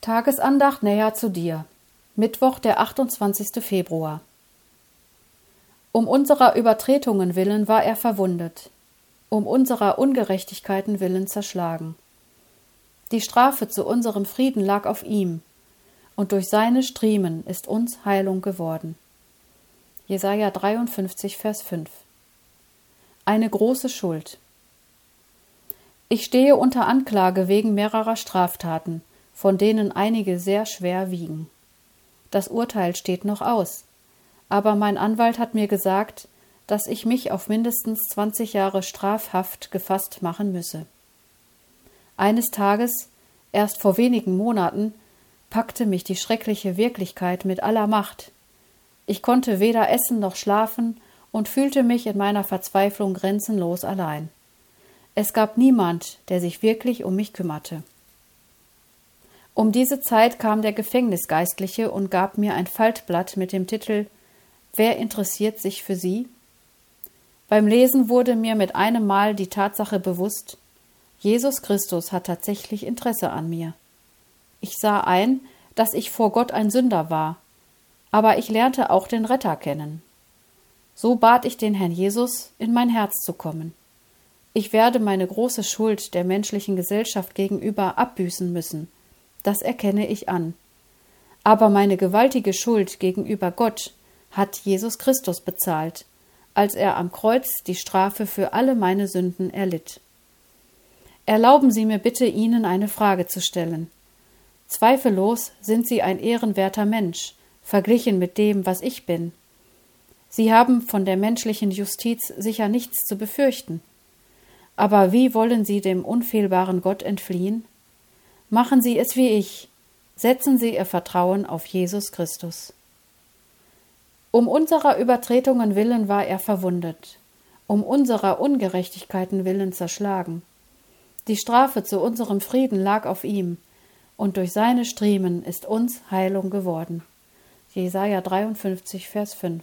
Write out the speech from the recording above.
Tagesandacht näher zu dir. Mittwoch, der 28. Februar. Um unserer Übertretungen willen war er verwundet, um unserer Ungerechtigkeiten willen zerschlagen. Die Strafe zu unserem Frieden lag auf ihm, und durch seine Striemen ist uns Heilung geworden. Jesaja 53, Vers 5. Eine große Schuld. Ich stehe unter Anklage wegen mehrerer Straftaten von denen einige sehr schwer wiegen. Das Urteil steht noch aus, aber mein Anwalt hat mir gesagt, dass ich mich auf mindestens zwanzig Jahre Strafhaft gefasst machen müsse. Eines Tages, erst vor wenigen Monaten, packte mich die schreckliche Wirklichkeit mit aller Macht. Ich konnte weder essen noch schlafen und fühlte mich in meiner Verzweiflung grenzenlos allein. Es gab niemand, der sich wirklich um mich kümmerte. Um diese Zeit kam der Gefängnisgeistliche und gab mir ein Faltblatt mit dem Titel Wer interessiert sich für Sie? Beim Lesen wurde mir mit einem Mal die Tatsache bewusst, Jesus Christus hat tatsächlich Interesse an mir. Ich sah ein, dass ich vor Gott ein Sünder war, aber ich lernte auch den Retter kennen. So bat ich den Herrn Jesus, in mein Herz zu kommen. Ich werde meine große Schuld der menschlichen Gesellschaft gegenüber abbüßen müssen, das erkenne ich an. Aber meine gewaltige Schuld gegenüber Gott hat Jesus Christus bezahlt, als er am Kreuz die Strafe für alle meine Sünden erlitt. Erlauben Sie mir bitte, Ihnen eine Frage zu stellen. Zweifellos sind Sie ein ehrenwerter Mensch, verglichen mit dem, was ich bin. Sie haben von der menschlichen Justiz sicher nichts zu befürchten. Aber wie wollen Sie dem unfehlbaren Gott entfliehen? Machen Sie es wie ich. Setzen Sie Ihr Vertrauen auf Jesus Christus. Um unserer Übertretungen willen war er verwundet, um unserer Ungerechtigkeiten willen zerschlagen. Die Strafe zu unserem Frieden lag auf ihm, und durch seine Striemen ist uns Heilung geworden. Jesaja 53, Vers 5.